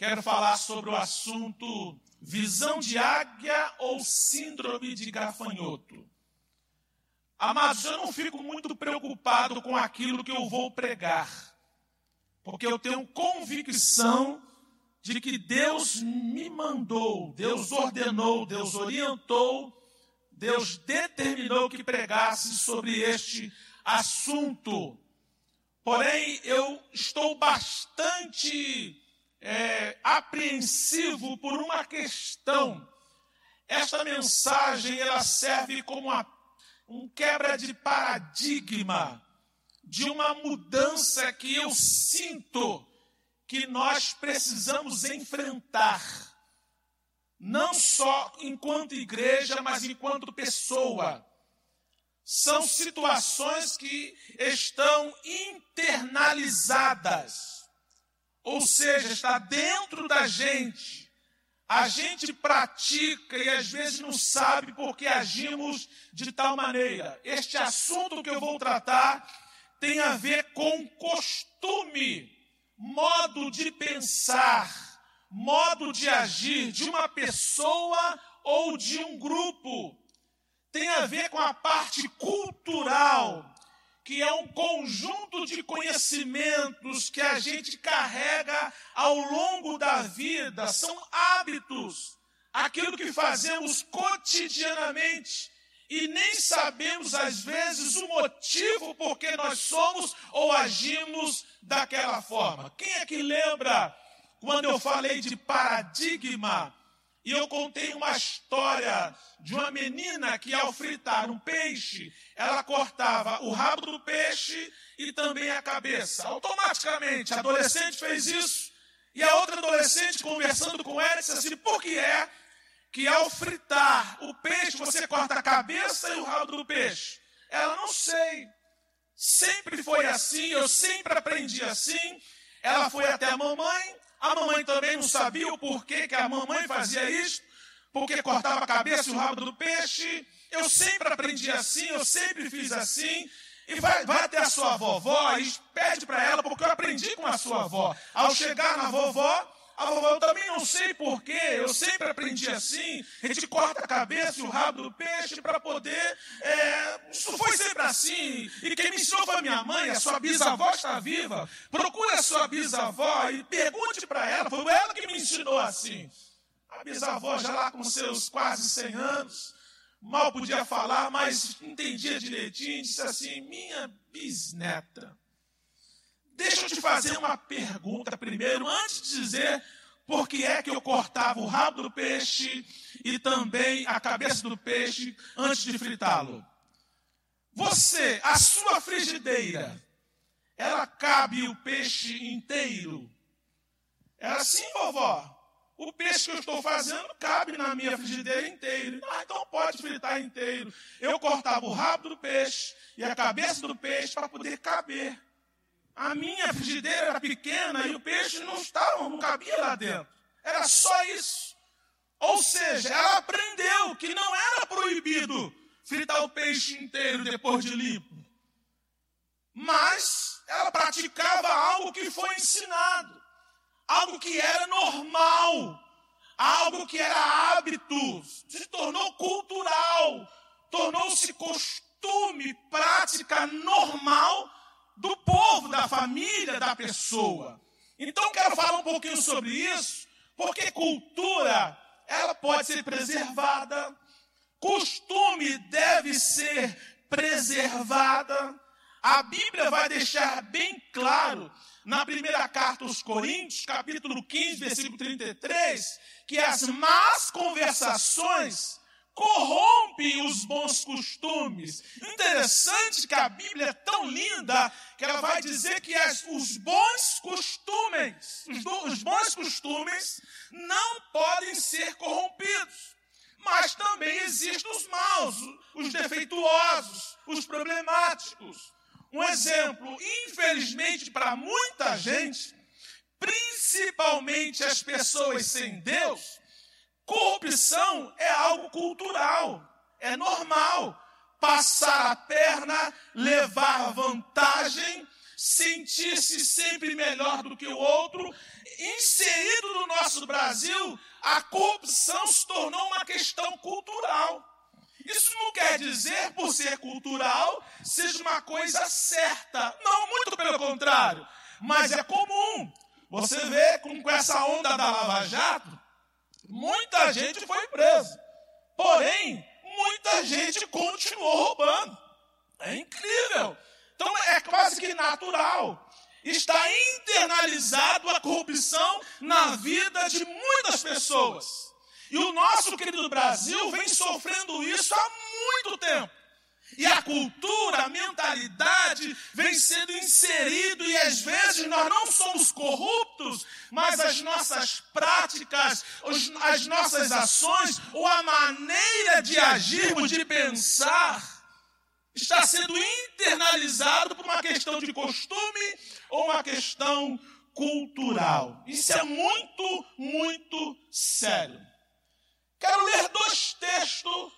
quero falar sobre o assunto visão de águia ou síndrome de gafanhoto. Amados, eu não fico muito preocupado com aquilo que eu vou pregar, porque eu tenho convicção de que Deus me mandou, Deus ordenou, Deus orientou, Deus determinou que pregasse sobre este assunto. Porém, eu estou bastante é, apreensivo por uma questão. Esta mensagem ela serve como uma, um quebra de paradigma de uma mudança que eu sinto que nós precisamos enfrentar, não só enquanto igreja, mas enquanto pessoa. São situações que estão internalizadas, ou seja, está dentro da gente. A gente pratica e às vezes não sabe por que agimos de tal maneira. Este assunto que eu vou tratar tem a ver com costume modo de pensar, modo de agir de uma pessoa ou de um grupo. Tem a ver com a parte cultural, que é um conjunto de conhecimentos que a gente carrega ao longo da vida, são hábitos, aquilo que fazemos cotidianamente e nem sabemos, às vezes, o motivo por que nós somos ou agimos daquela forma. Quem é que lembra quando eu falei de paradigma? E eu contei uma história de uma menina que, ao fritar um peixe, ela cortava o rabo do peixe e também a cabeça. Automaticamente, a adolescente fez isso. E a outra adolescente, conversando com ela, disse assim: por que é que ao fritar o peixe você corta a cabeça e o rabo do peixe. Ela não sei. Sempre foi assim, eu sempre aprendi assim. Ela foi até a mamãe, a mamãe também não sabia o porquê que a mamãe fazia isso, porque cortava a cabeça e o rabo do peixe. Eu sempre aprendi assim, eu sempre fiz assim. E vai, vai até a sua vovó e pede para ela, porque eu aprendi com a sua avó. Ao chegar na vovó, a vovó, eu também não sei porquê, eu sempre aprendi assim. A gente corta a cabeça e o rabo do peixe para poder. É, isso foi sempre assim. E quem me ensinou foi minha mãe, a sua bisavó está viva. Procure a sua bisavó e pergunte para ela, foi ela que me ensinou assim. A bisavó, já lá com seus quase 100 anos, mal podia falar, mas entendia direitinho, disse assim: minha bisneta Deixa eu te fazer uma pergunta primeiro, antes de dizer por que é que eu cortava o rabo do peixe e também a cabeça do peixe antes de fritá-lo. Você, a sua frigideira, ela cabe o peixe inteiro? Era assim, vovó. O peixe que eu estou fazendo cabe na minha frigideira inteira. Ah, então pode fritar inteiro. Eu cortava o rabo do peixe e a cabeça do peixe para poder caber. A minha frigideira era pequena e o peixe não estava, não cabia lá dentro. Era só isso. Ou seja, ela aprendeu que não era proibido fritar o peixe inteiro depois de limpo. Mas ela praticava algo que foi ensinado, algo que era normal, algo que era hábito, se tornou cultural, tornou-se costume, prática normal do povo, da família da pessoa. Então quero falar um pouquinho sobre isso, porque cultura, ela pode ser preservada, costume deve ser preservada. A Bíblia vai deixar bem claro na primeira carta aos Coríntios, capítulo 15, versículo 33, que as más conversações corrompe os bons costumes. Interessante que a Bíblia é tão linda que ela vai dizer que as, os bons costumes, os, os bons costumes não podem ser corrompidos. Mas também existem os maus, os defeituosos, os problemáticos. Um exemplo, infelizmente para muita gente, principalmente as pessoas sem Deus, Corrupção é algo cultural, é normal. Passar a perna, levar vantagem, sentir-se sempre melhor do que o outro. Inserido no nosso Brasil, a corrupção se tornou uma questão cultural. Isso não quer dizer, por ser cultural, seja uma coisa certa. Não, muito pelo contrário. Mas é comum. Você vê com, essa onda da Lava Jato, muita gente foi presa. Porém, muita gente continuou roubando. É incrível. Então é quase que natural. Está internalizado a corrupção na vida de muitas pessoas. E o nosso querido Brasil vem sofrendo isso há muito tempo. E a cultura, a mentalidade vem sendo inserido e às vezes nós não somos corruptos, mas as nossas práticas, as nossas ações ou a maneira de agirmos, de pensar, está sendo internalizado por uma questão de costume ou uma questão cultural. Isso é muito, muito sério. Quero ler dois textos,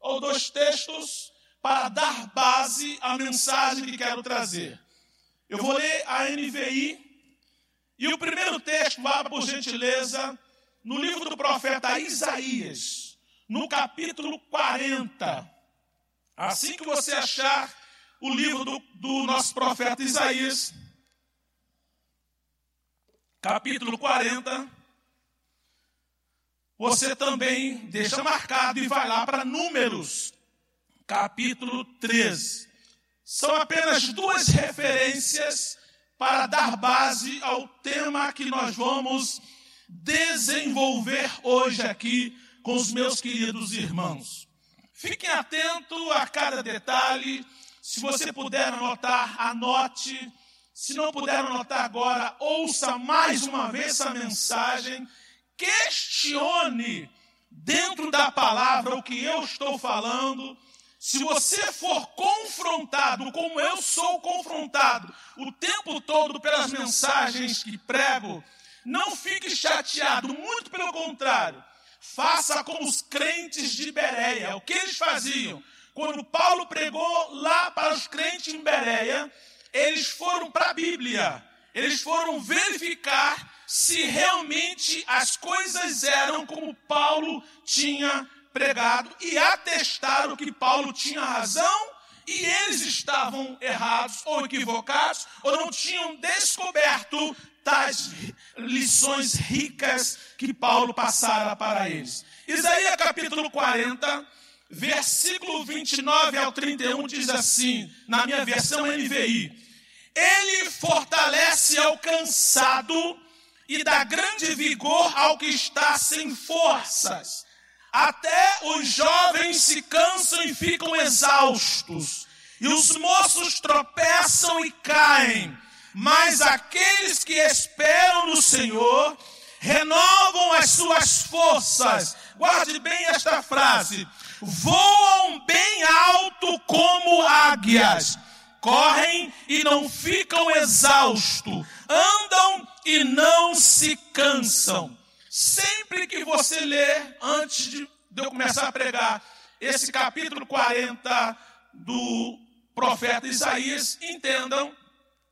ou dois textos, para dar base à mensagem que quero trazer. Eu vou ler a NVI, e o primeiro texto, vá por gentileza, no livro do profeta Isaías, no capítulo 40. Assim que você achar o livro do, do nosso profeta Isaías, capítulo 40, você também deixa marcado e vai lá para Números, capítulo 13. São apenas duas referências para dar base ao tema que nós vamos desenvolver hoje aqui com os meus queridos irmãos. Fiquem atentos a cada detalhe. Se você puder anotar, anote. Se não puder anotar agora, ouça mais uma vez essa mensagem. Questione dentro da palavra o que eu estou falando. Se você for confrontado, como eu sou confrontado o tempo todo pelas mensagens que prego, não fique chateado, muito pelo contrário. Faça como os crentes de Bereia. O que eles faziam? Quando Paulo pregou lá para os crentes em Bereia, eles foram para a Bíblia. Eles foram verificar se realmente as coisas eram como Paulo tinha pregado e atestaram que Paulo tinha razão e eles estavam errados ou equivocados ou não tinham descoberto tais lições ricas que Paulo passara para eles. Isaías capítulo 40, versículo 29 ao 31 diz assim, na minha versão NVI: Ele fortalece ao cansado e dá grande vigor ao que está sem forças. Até os jovens se cansam e ficam exaustos, e os moços tropeçam e caem. Mas aqueles que esperam no Senhor renovam as suas forças. Guarde bem esta frase: voam bem alto como águias, correm e não ficam exaustos, andam e não se cansam. Sempre que você ler, antes de eu começar a pregar, esse capítulo 40 do profeta Isaías, entendam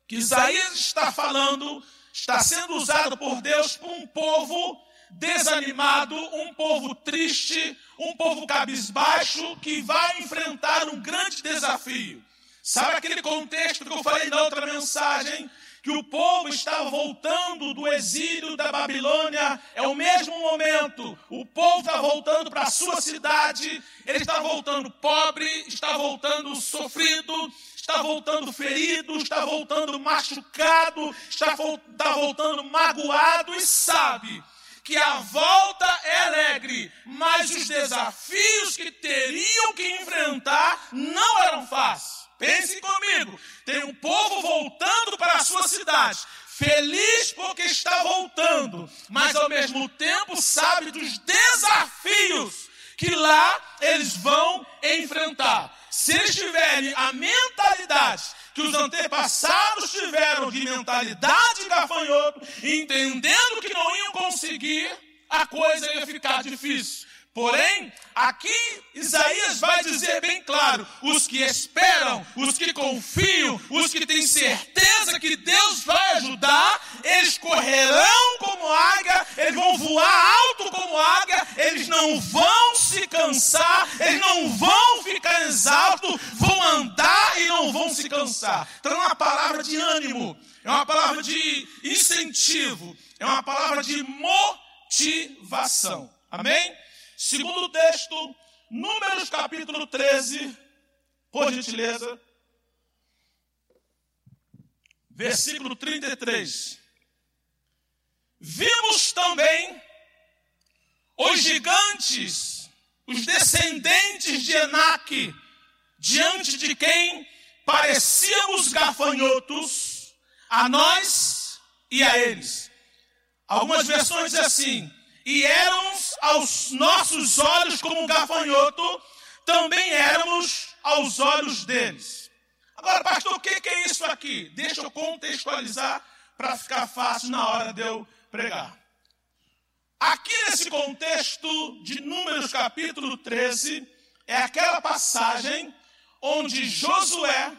que Isaías está falando, está sendo usado por Deus por um povo desanimado, um povo triste, um povo cabisbaixo que vai enfrentar um grande desafio. Sabe aquele contexto que eu falei na outra mensagem? Que o povo está voltando do exílio da Babilônia, é o mesmo momento. O povo está voltando para a sua cidade, ele está voltando pobre, está voltando sofrido, está voltando ferido, está voltando machucado, está, está voltando magoado e sabe que a volta é alegre, mas os desafios que teriam que enfrentar não eram fáceis. Pense comigo, tem um povo voltando para a sua cidade, feliz porque está voltando, mas ao mesmo tempo sabe dos desafios que lá eles vão enfrentar. Se eles tiverem a mentalidade que os antepassados tiveram de mentalidade de gafanhoto, entendendo que não iam conseguir, a coisa ia ficar difícil. Porém, aqui Isaías vai dizer bem claro: os que esperam, os que confiam, os que têm certeza que Deus vai ajudar, eles correrão como águia, eles vão voar alto como águia, eles não vão se cansar, eles não vão ficar exaustos, vão andar e não vão se cansar. Então é uma palavra de ânimo, é uma palavra de incentivo, é uma palavra de motivação. Amém? Segundo texto, Números capítulo 13, por gentileza, versículo 33. Vimos também os gigantes, os descendentes de Enaque, diante de quem parecíamos gafanhotos, a nós e a eles. Algumas versões dizem assim: e éramos aos nossos olhos como gafanhoto, também éramos aos olhos deles. Agora, pastor, o que é isso aqui? Deixa eu contextualizar para ficar fácil na hora de eu pregar. Aqui nesse contexto de Números capítulo 13, é aquela passagem onde Josué,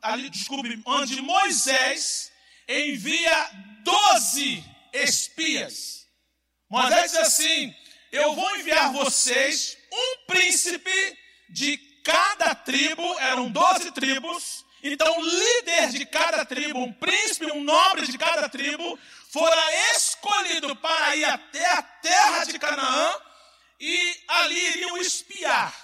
ali, desculpe, onde Moisés envia doze espias Moisés diz assim: Eu vou enviar vocês um príncipe de cada tribo, eram doze tribos. Então, líder de cada tribo, um príncipe, um nobre de cada tribo, fora escolhido para ir até a terra de Canaã e ali iriam espiar.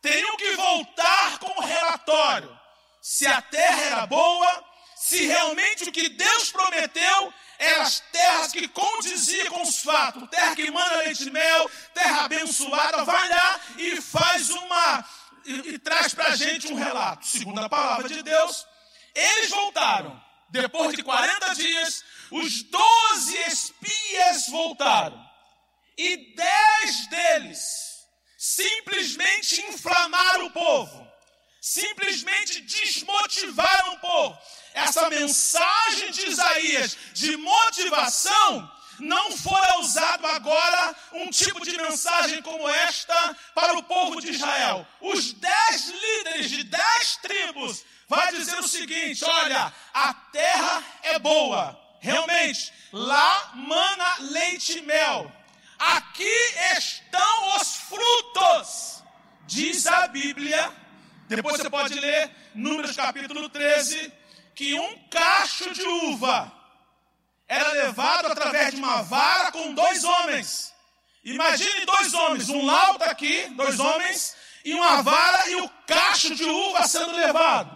Teriam que voltar com o relatório se a terra era boa, se realmente o que Deus prometeu eram as terras que condiziam com os fatos, terra que manda leite e mel, terra abençoada, vai lá e faz uma, e, e traz para a gente um relato. Segundo a palavra de Deus, eles voltaram. Depois de 40 dias, os 12 espias voltaram. E 10 deles simplesmente inflamaram o povo, simplesmente desmotivaram o povo essa mensagem de Isaías de motivação não fora usado agora um tipo de mensagem como esta para o povo de Israel. Os dez líderes de dez tribos vai dizer o seguinte: olha, a terra é boa, realmente, lá mana leite e mel. Aqui estão os frutos, diz a Bíblia. Depois você pode ler Números capítulo 13 que um cacho de uva era levado através de uma vara com dois homens. Imagine dois homens, um lauta tá aqui, dois homens, e uma vara e o cacho de uva sendo levado.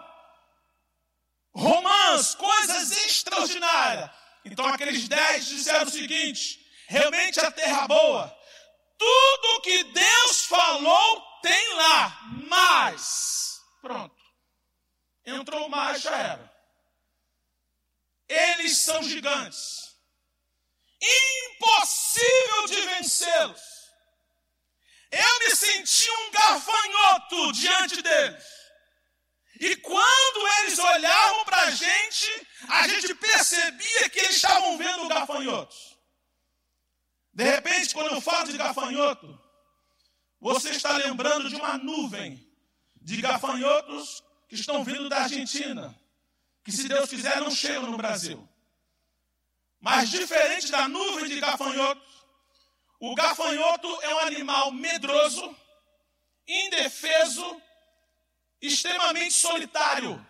Romãs, coisas extraordinárias. Então aqueles dez disseram o seguinte: realmente a terra boa, tudo que Deus falou tem lá, mas. Pronto. Entrou mais, já era. Eles são gigantes. Impossível de vencê-los. Eu me senti um gafanhoto diante deles. E quando eles olhavam para a gente, a gente percebia que eles estavam vendo gafanhotos. De repente, quando eu falo de gafanhoto, você está lembrando de uma nuvem de gafanhotos que estão vindo da Argentina que, se Deus quiser, não chegam no Brasil. Mas diferente da nuvem de gafanhoto, o gafanhoto é um animal medroso, indefeso, extremamente solitário.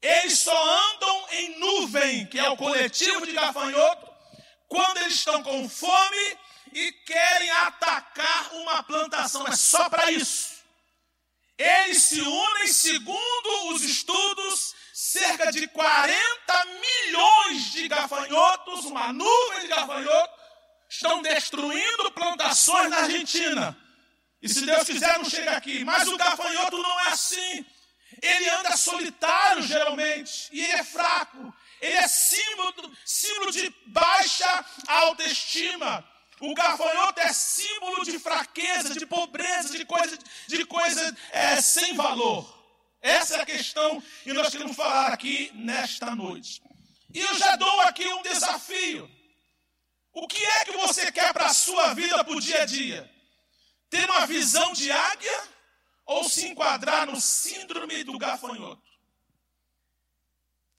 Eles só andam em nuvem, que é o coletivo de gafanhoto, quando eles estão com fome e querem atacar uma plantação. É só para isso. Eles se unem segundo os estudos cerca de 40 milhões de gafanhotos, uma nuvem de gafanhotos, estão destruindo plantações na Argentina. E se Deus quiser, não chega aqui. Mas o gafanhoto não é assim. Ele anda solitário, geralmente, e é fraco. Ele é símbolo, símbolo de baixa autoestima. O gafanhoto é símbolo de fraqueza, de pobreza, de coisa, de coisa é, sem valor. Essa é a questão que nós queremos falar aqui nesta noite. E eu já dou aqui um desafio. O que é que você quer para a sua vida, para o dia a dia? Ter uma visão de águia ou se enquadrar no síndrome do gafanhoto?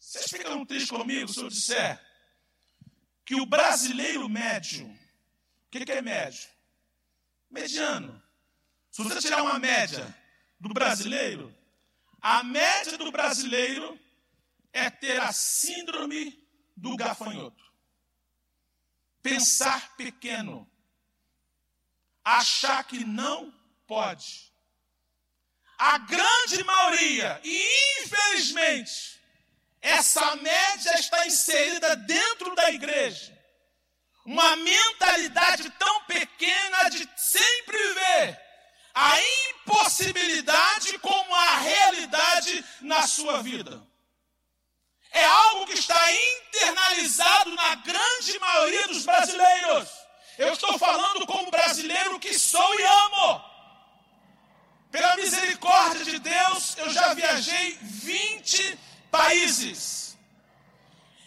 Vocês ficam tristes comigo se eu disser que o brasileiro médio, o que, que é médio? Mediano. Se você tirar uma média do brasileiro, a média do brasileiro é ter a síndrome do gafanhoto pensar pequeno, achar que não pode. A grande maioria, e infelizmente, essa média está inserida dentro da igreja. Uma mentalidade tão pequena de sempre ver a impossibilidade como a realidade na sua vida é algo que está internalizado na grande maioria dos brasileiros. Eu estou falando como brasileiro que sou e amo. Pela misericórdia de Deus, eu já viajei 20 países.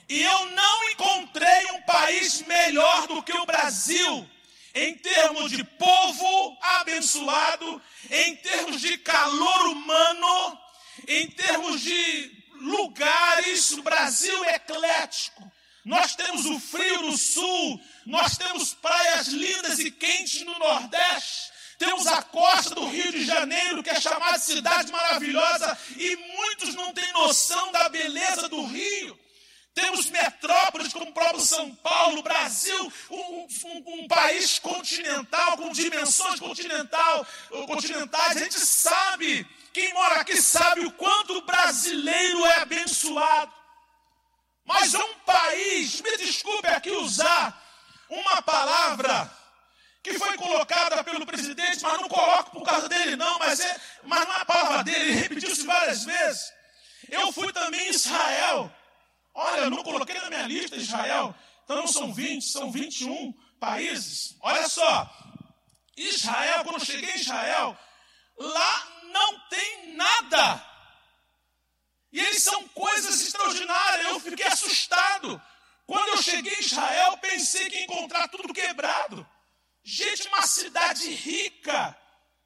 E eu não encontrei um país melhor do que o Brasil, em termos de povo abençoado, em termos de calor humano, em termos de lugares, o Brasil é eclético. Nós temos o frio no sul, nós temos praias lindas e quentes no Nordeste, temos a costa do Rio de Janeiro, que é chamada cidade maravilhosa, e muitos não têm noção da beleza do Rio. Temos metrópoles como o próprio São Paulo, Brasil, um, um, um, país continental, com dimensões continental, continentais. A gente sabe quem mora aqui sabe o quanto o brasileiro é abençoado. Mas é um país, me desculpe aqui usar uma palavra que foi colocada pelo presidente, mas não coloco por causa dele, não, mas, é, mas não é a palavra dele, ele repetiu-se várias vezes. Eu fui também em Israel. Olha, eu não coloquei na minha lista Israel, então não são 20, são 21 países. Olha só, Israel, quando eu cheguei em Israel, lá não tem nada. E eles são coisas extraordinárias. Eu fiquei assustado. Quando eu cheguei em Israel, pensei que ia encontrar tudo quebrado. Gente, uma cidade rica.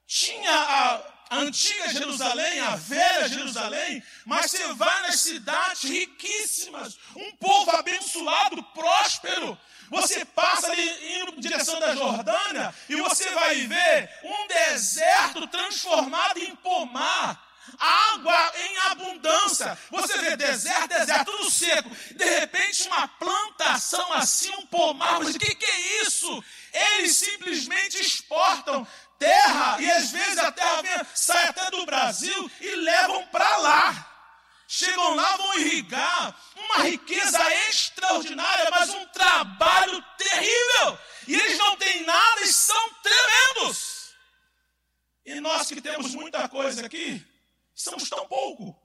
Tinha a, antiga Jerusalém, a velha Jerusalém, mas você vai nas cidades riquíssimas, um povo abençoado, próspero. Você passa ali indo em direção da Jordânia e você vai ver um deserto transformado em pomar. Água em abundância. Você vê deserto, deserto, tudo seco. De repente, uma plantação assim, um pomar. Mas o que, que é isso? Eles simplesmente exportam terra e às vezes a terra vem, sai até do Brasil e levam para lá. Chegam lá, vão irrigar, uma riqueza extraordinária, mas um trabalho terrível. E eles não têm nada e são tremendos. E nós que temos muita coisa aqui, somos tão pouco.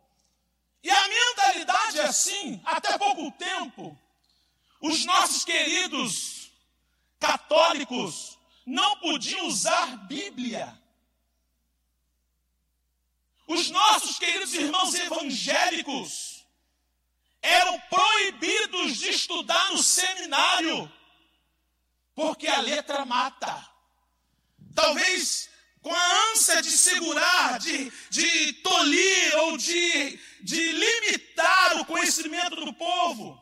E a mentalidade é assim, até pouco tempo. Os nossos queridos católicos não podiam usar Bíblia. Os nossos queridos irmãos evangélicos eram proibidos de estudar no seminário, porque a letra mata. Talvez com a ânsia de segurar, de, de tolir ou de, de limitar o conhecimento do povo.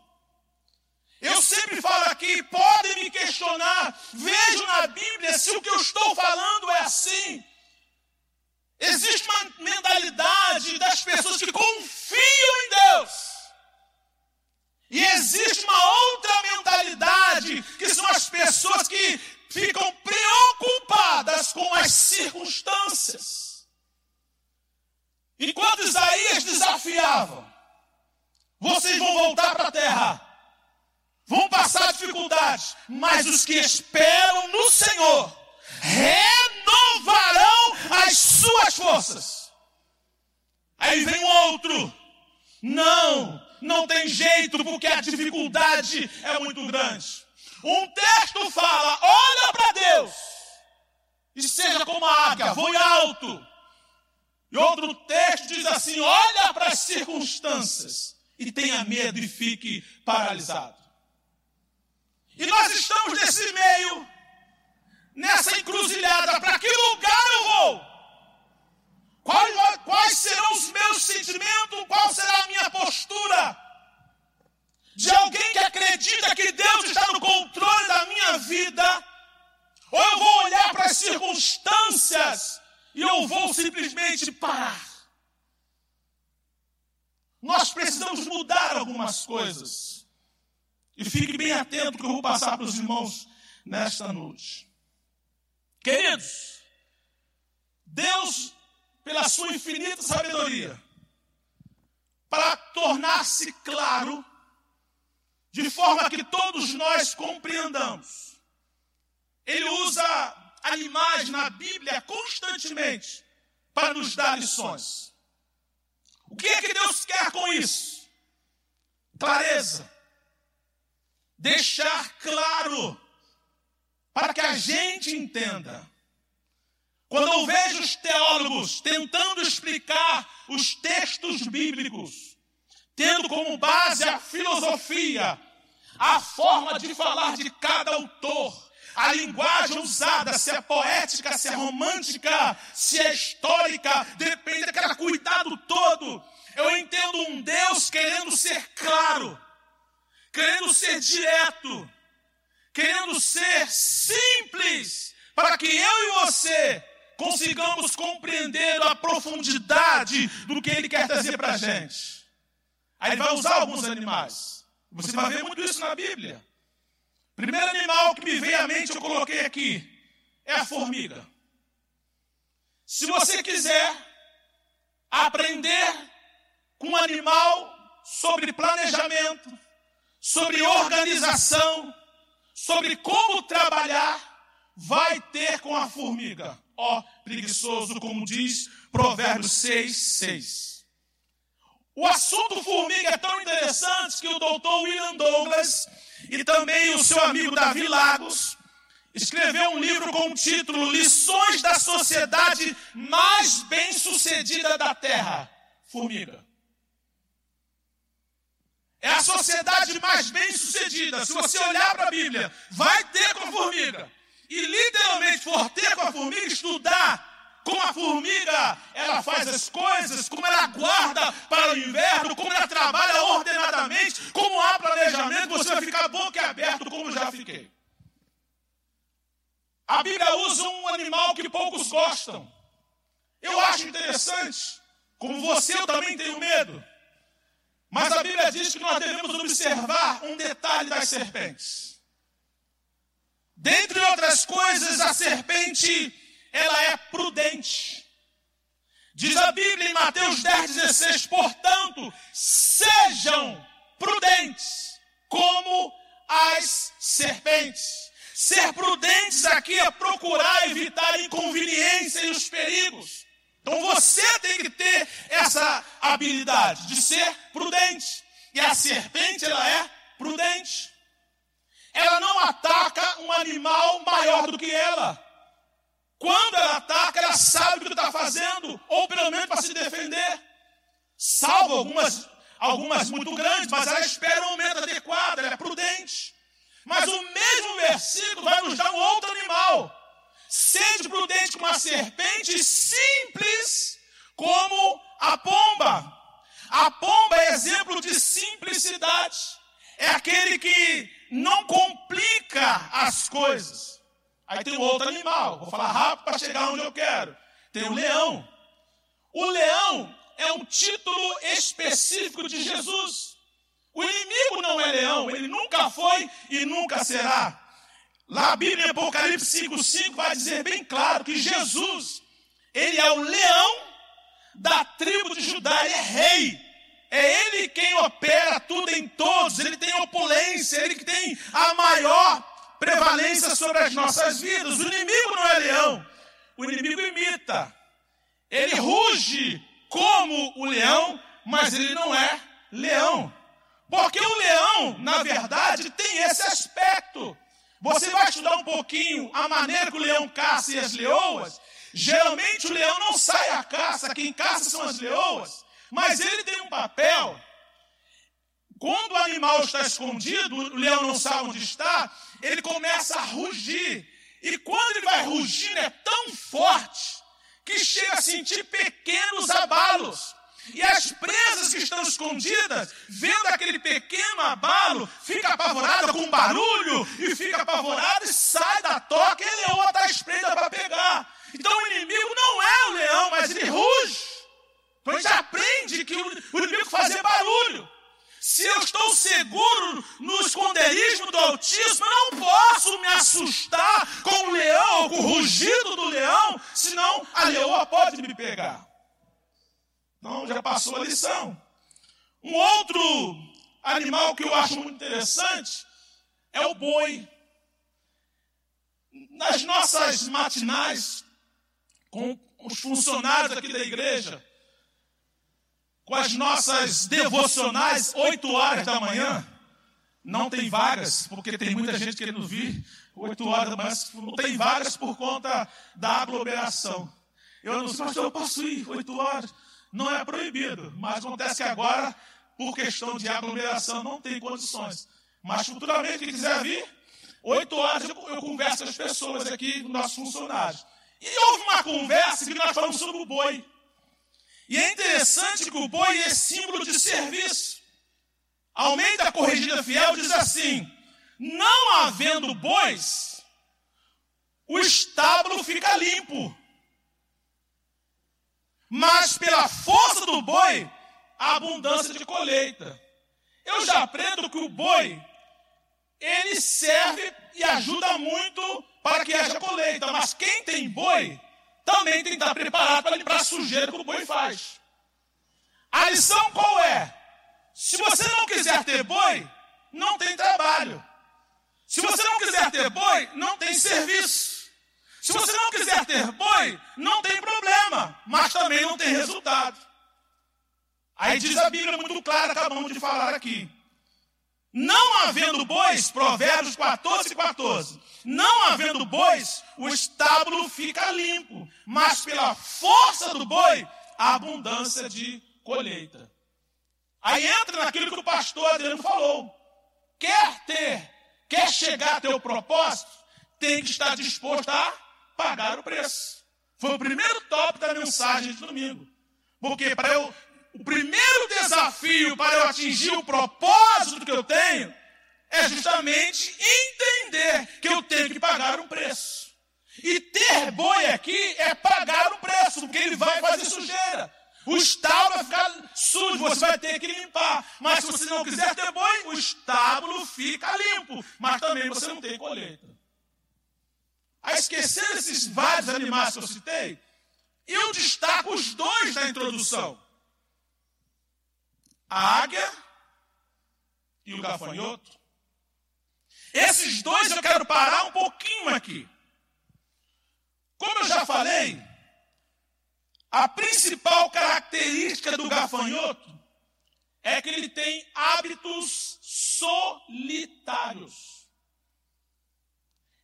Eu sempre falo aqui, podem me questionar, vejam na Bíblia se o que eu estou falando é assim. Existe uma mentalidade das pessoas que confiam em Deus. E existe uma outra mentalidade, que são as pessoas que ficam preocupadas com as circunstâncias. Enquanto Isaías desafiava, vocês vão voltar para a terra, vão passar dificuldades, mas os que esperam no Senhor renovarão as suas forças. Aí vem outro. Não, não tem jeito, porque a dificuldade é muito grande. Um texto fala: olha para Deus e seja como a águia, voe alto. E outro texto diz assim: olha para as circunstâncias e tenha medo e fique paralisado. E nós estamos nesse meio, nessa encruzilhada, para que lugar eu vou? Quais, quais serão os meus sentimentos? Qual será a minha postura? De alguém que acredita que Deus está no controle da minha vida? Ou eu vou olhar para as circunstâncias e eu vou simplesmente parar? Nós precisamos mudar algumas coisas. E fique bem atento que eu vou passar para os irmãos nesta noite. Queridos, Deus, pela sua infinita sabedoria, para tornar-se claro, de forma que todos nós compreendamos, Ele usa animais na Bíblia constantemente para nos dar lições. O que é que Deus quer com isso? Clareza. Deixar claro para que a gente entenda. Quando eu vejo os teólogos tentando explicar os textos bíblicos, tendo como base a filosofia, a forma de falar de cada autor, a linguagem usada, se é poética, se é romântica, se é histórica, depende daquele cuidado todo. Eu entendo um Deus querendo ser claro, querendo ser direto, querendo ser simples, para que eu e você consigamos compreender a profundidade do que ele quer trazer para a gente. Aí ele vai usar alguns animais. Você vai ver muito isso na Bíblia. Primeiro animal que me veio à mente, eu coloquei aqui, é a formiga. Se você quiser aprender com um animal sobre planejamento, sobre organização, sobre como trabalhar, vai ter com a formiga. Ó, preguiçoso, como diz Provérbios 6, 6. O assunto formiga é tão interessante que o doutor William Douglas e também o seu amigo Davi Lagos escreveu um livro com o título Lições da Sociedade Mais Bem-Sucedida da Terra. Formiga. É a sociedade mais bem-sucedida. Se você olhar para a Bíblia, vai ter com a formiga. E literalmente for ter com a formiga, estudar como a formiga ela faz as coisas, como ela guarda para o inverno, como ela trabalha ordenadamente, como há planejamento, você vai ficar boca aberto, como já fiquei. A Bíblia usa um animal que poucos gostam. Eu acho interessante. Como você, eu também tenho medo. Mas a Bíblia diz que nós devemos observar um detalhe das serpentes. Dentre outras coisas, a serpente ela é prudente. Diz a Bíblia em Mateus 10, 16: portanto, sejam prudentes como as serpentes. Ser prudentes aqui é procurar evitar inconveniência e os perigos. Então você tem que ter essa habilidade de ser prudente. E a serpente, ela é prudente. Ela não ataca um animal maior do que ela. Quando ela ataca, ela sabe o que está fazendo, ou pelo menos para se defender. Salvo algumas, algumas muito grandes, mas ela espera um momento adequado, ela é prudente. Mas o mesmo versículo vai nos dar um outro animal. Sede prudente como a serpente, simples como a pomba. A pomba é exemplo de simplicidade. É aquele que não complica as coisas. Aí tem um outro animal. Vou falar rápido para chegar onde eu quero. Tem o leão. O leão é um título específico de Jesus. O inimigo não é leão, ele nunca foi e nunca será. Lá a Bíblia em Apocalipse 5,5 vai dizer bem claro que Jesus, ele é o leão da tribo de Judá, ele é rei. É ele quem opera tudo em todos, ele tem opulência, ele que tem a maior prevalência sobre as nossas vidas. O inimigo não é leão, o inimigo imita. Ele ruge como o leão, mas ele não é leão. Porque o leão, na verdade, tem esse aspecto. Você vai estudar um pouquinho a maneira que o leão caça e as leoas. Geralmente o leão não sai à caça, quem caça são as leoas. Mas ele tem um papel. Quando o animal está escondido, o leão não sabe onde está, ele começa a rugir. E quando ele vai rugindo, é tão forte que chega a sentir pequenos abalos. E as presas que estão escondidas, vendo aquele pequeno abalo, fica apavorada com barulho, e fica apavorada e sai da toca, e a leoa está espreita para pegar. Então o inimigo não é o leão, mas ele ruge. Então a gente aprende que o inimigo fazia barulho. Se eu estou seguro no esconderijo do Altíssimo, eu não posso me assustar com o leão, com o rugido do leão, senão a leoa pode me pegar. Então já passou a lição. Um outro animal que eu acho muito interessante é o boi. Nas nossas matinais, com os funcionários aqui da igreja, com as nossas devocionais, 8 horas da manhã, não tem vagas, porque tem muita gente querendo vir, 8 horas da manhã, não tem vagas por conta da aglomeração. Eu não sei, pastor, eu posso ir 8 horas não é proibido, mas acontece que agora, por questão de aglomeração, não tem condições. Mas futuramente, quem quiser vir, oito horas eu, eu converso com as pessoas aqui, nossos funcionários. E houve uma conversa que nós falamos sobre o boi. E é interessante que o boi é símbolo de serviço. Almeida Corrigida Fiel diz assim: não havendo bois, o estábulo fica limpo mas pela força do boi, a abundância de colheita. Eu já aprendo que o boi, ele serve e ajuda muito para que haja colheita, mas quem tem boi, também tem que estar preparado para limpar a sujeira que o boi faz. A lição qual é? Se você não quiser ter boi, não tem trabalho. Se você não quiser ter boi, não tem serviço. Se você não quiser ter boi, não tem problema, mas também não tem resultado. Aí diz a Bíblia muito clara, acabamos de falar aqui. Não havendo bois, Provérbios 14, 14. Não havendo bois, o estábulo fica limpo, mas pela força do boi, a abundância de colheita. Aí entra naquilo que o pastor Adriano falou. Quer ter, quer chegar a ter o propósito, tem que estar disposto a pagar o preço. Foi o primeiro tópico da mensagem de domingo. Porque para eu, o primeiro desafio para eu atingir o propósito que eu tenho é justamente entender que eu tenho que pagar um preço. E ter boi aqui é pagar o preço, porque ele vai fazer sujeira. O estábulo vai ficar sujo, você vai ter que limpar. Mas se você não quiser ter boi, o estábulo fica limpo. Mas também você não tem colheita a esquecer esses vários animais que eu citei, eu destaco os dois da introdução: a águia e o gafanhoto. Esses dois eu quero parar um pouquinho aqui. Como eu já falei, a principal característica do gafanhoto é que ele tem hábitos solitários.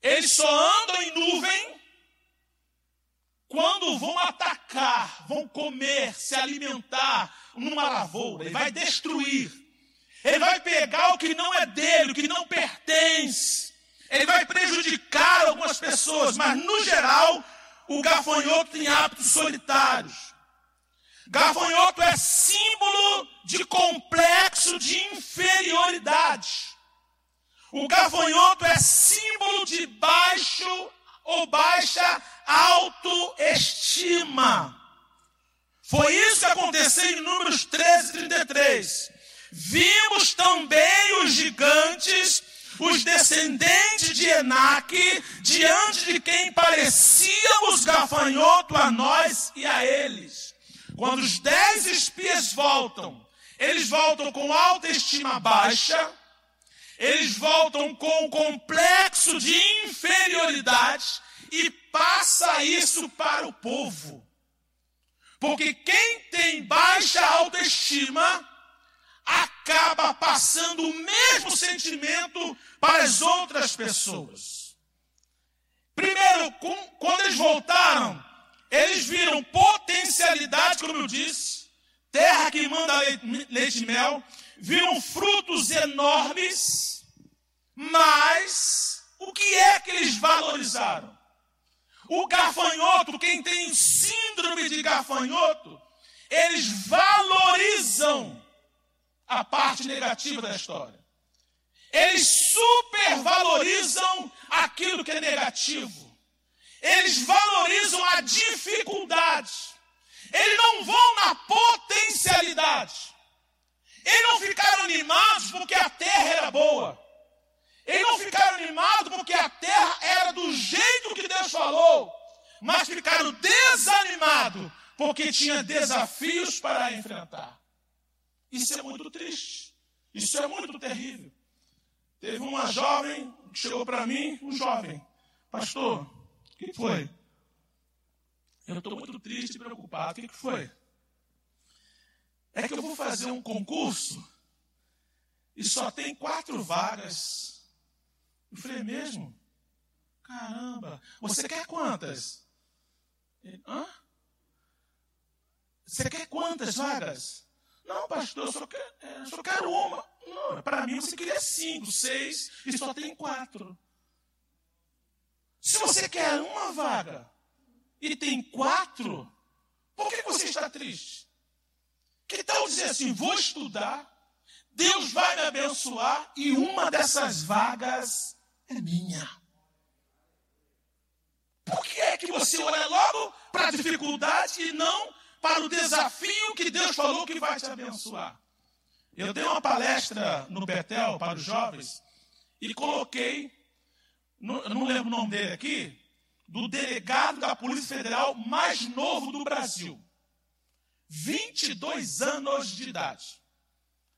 Eles só andam em nuvem quando vão atacar, vão comer, se alimentar numa lavoura. Ele vai destruir. Ele vai pegar o que não é dele, o que não pertence. Ele vai prejudicar algumas pessoas, mas no geral, o gafanhoto tem hábitos solitários. Gafanhoto é símbolo de complexo de inferioridade. O gafanhoto é símbolo de baixo ou baixa autoestima. Foi isso que aconteceu em Números 13, 33. Vimos também os gigantes, os descendentes de Enaque, diante de quem parecíamos gafanhoto a nós e a eles. Quando os dez espias voltam, eles voltam com autoestima baixa, eles voltam com um complexo de inferioridade e passa isso para o povo. Porque quem tem baixa autoestima acaba passando o mesmo sentimento para as outras pessoas. Primeiro, quando eles voltaram, eles viram potencialidade, como eu disse, terra que manda leite e mel, viram frutos enormes, mas que eles valorizaram? O gafanhoto, quem tem síndrome de gafanhoto, eles valorizam a parte negativa da história. Eles supervalorizam aquilo que é negativo. Eles valorizam a dificuldade. Eles não vão na potencialidade. Eles não ficaram animados porque a terra era boa. Eles não ficaram animados porque a terra era do jeito que Deus falou. Mas ficaram desanimados porque tinha desafios para enfrentar. Isso é muito triste. Isso é muito terrível. Teve uma jovem que chegou para mim, um jovem, pastor, o que foi? Eu estou muito triste e preocupado. O que foi? É que eu vou fazer um concurso e só tem quatro vagas. Eu falei, mesmo? Caramba, você quer quantas? Ele, Hã? Você quer quantas vagas? Não, pastor, eu só quero, é, só quero uma. Não, para mim você queria cinco, seis e só tem quatro. Se você quer uma vaga e tem quatro, por que você está triste? Que tal dizer assim: vou estudar, Deus vai me abençoar e uma dessas vagas é minha? Por que é que você olha logo para a dificuldade e não para o desafio que Deus falou que vai te abençoar? Eu dei uma palestra no Betel para os jovens e coloquei, não, não lembro o nome dele aqui, do delegado da Polícia Federal mais novo do Brasil. 22 anos de idade.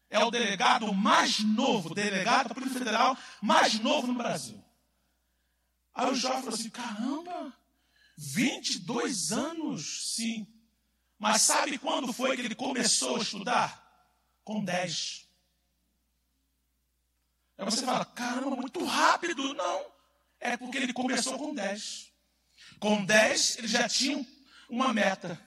É o delegado mais novo, delegado da Polícia Federal mais novo no Brasil. Aí o jovem falou assim: caramba, 22 anos? Sim. Mas sabe quando foi que ele começou a estudar? com 10. Aí você fala, caramba, muito rápido. Não, é porque ele começou com 10. Com 10 ele já tinha uma meta.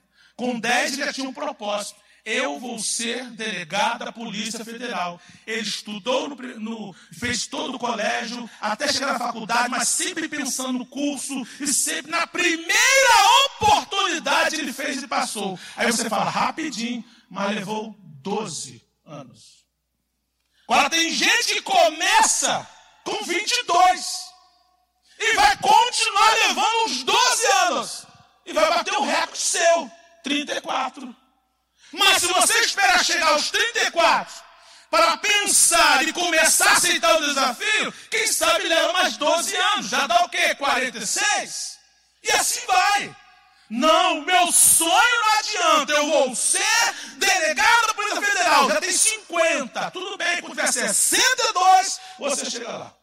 Com 10 ele já tinha um propósito. Eu vou ser delegado da Polícia Federal. Ele estudou, no, no, fez todo o colégio, até chegar na faculdade, mas sempre pensando no curso, e sempre na primeira oportunidade ele fez e passou. Aí você fala, rapidinho, mas levou 12 anos. Agora tem gente que começa com 22 e vai continuar levando uns 12 anos e vai bater o recorde seu, 34. Mas se você esperar chegar aos 34 para pensar e começar a aceitar o desafio, quem sabe leva mais 12 anos, já dá o quê? 46? E assim vai. Não, meu sonho não adianta. Eu vou ser delegado da Polícia Federal. Já tem 50. Tudo bem, quando tiver 62, você chega lá.